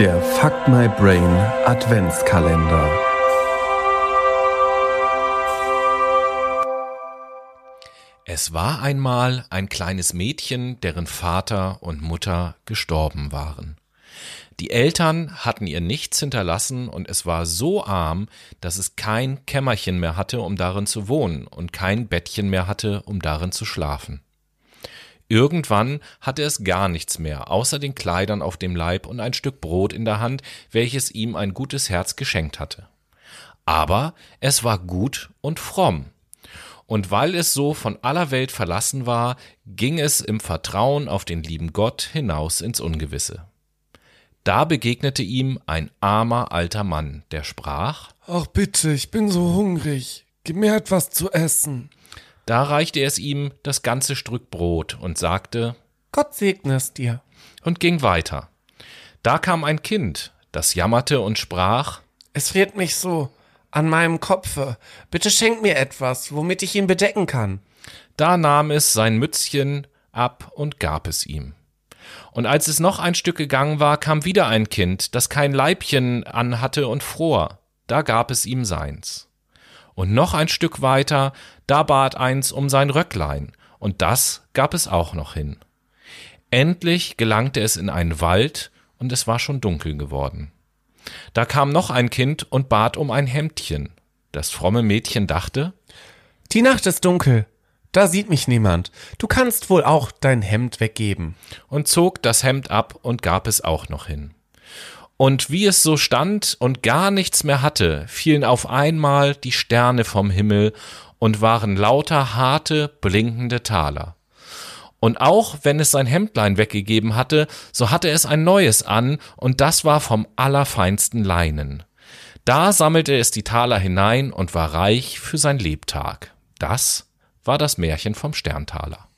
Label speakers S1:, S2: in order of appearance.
S1: Der Fuck My Brain Adventskalender.
S2: Es war einmal ein kleines Mädchen, deren Vater und Mutter gestorben waren. Die Eltern hatten ihr nichts hinterlassen und es war so arm, dass es kein Kämmerchen mehr hatte, um darin zu wohnen und kein Bettchen mehr hatte, um darin zu schlafen. Irgendwann hatte es gar nichts mehr, außer den Kleidern auf dem Leib und ein Stück Brot in der Hand, welches ihm ein gutes Herz geschenkt hatte. Aber es war gut und fromm. Und weil es so von aller Welt verlassen war, ging es im Vertrauen auf den lieben Gott hinaus ins Ungewisse. Da begegnete ihm ein armer alter Mann, der sprach
S3: Ach bitte, ich bin so hungrig. Gib mir etwas zu essen.
S2: Da reichte es ihm das ganze Stück Brot und sagte
S3: Gott segne es dir.
S2: und ging weiter. Da kam ein Kind, das jammerte und sprach
S3: Es friert mich so an meinem Kopfe. Bitte schenk mir etwas, womit ich ihn bedecken kann.
S2: Da nahm es sein Mützchen ab und gab es ihm. Und als es noch ein Stück gegangen war, kam wieder ein Kind, das kein Leibchen anhatte und fror. Da gab es ihm seins. Und noch ein Stück weiter, da bat eins um sein Röcklein, und das gab es auch noch hin. Endlich gelangte es in einen Wald, und es war schon dunkel geworden. Da kam noch ein Kind und bat um ein Hemdchen. Das fromme Mädchen dachte,
S3: Die Nacht ist dunkel. Da sieht mich niemand. Du kannst wohl auch dein Hemd weggeben.
S2: und zog das Hemd ab und gab es auch noch hin. Und wie es so stand und gar nichts mehr hatte, fielen auf einmal die Sterne vom Himmel und waren lauter harte, blinkende Taler. Und auch wenn es sein Hemdlein weggegeben hatte, so hatte es ein neues an, und das war vom allerfeinsten Leinen. Da sammelte es die Taler hinein und war reich für sein Lebtag. Das war das Märchen vom Sterntaler.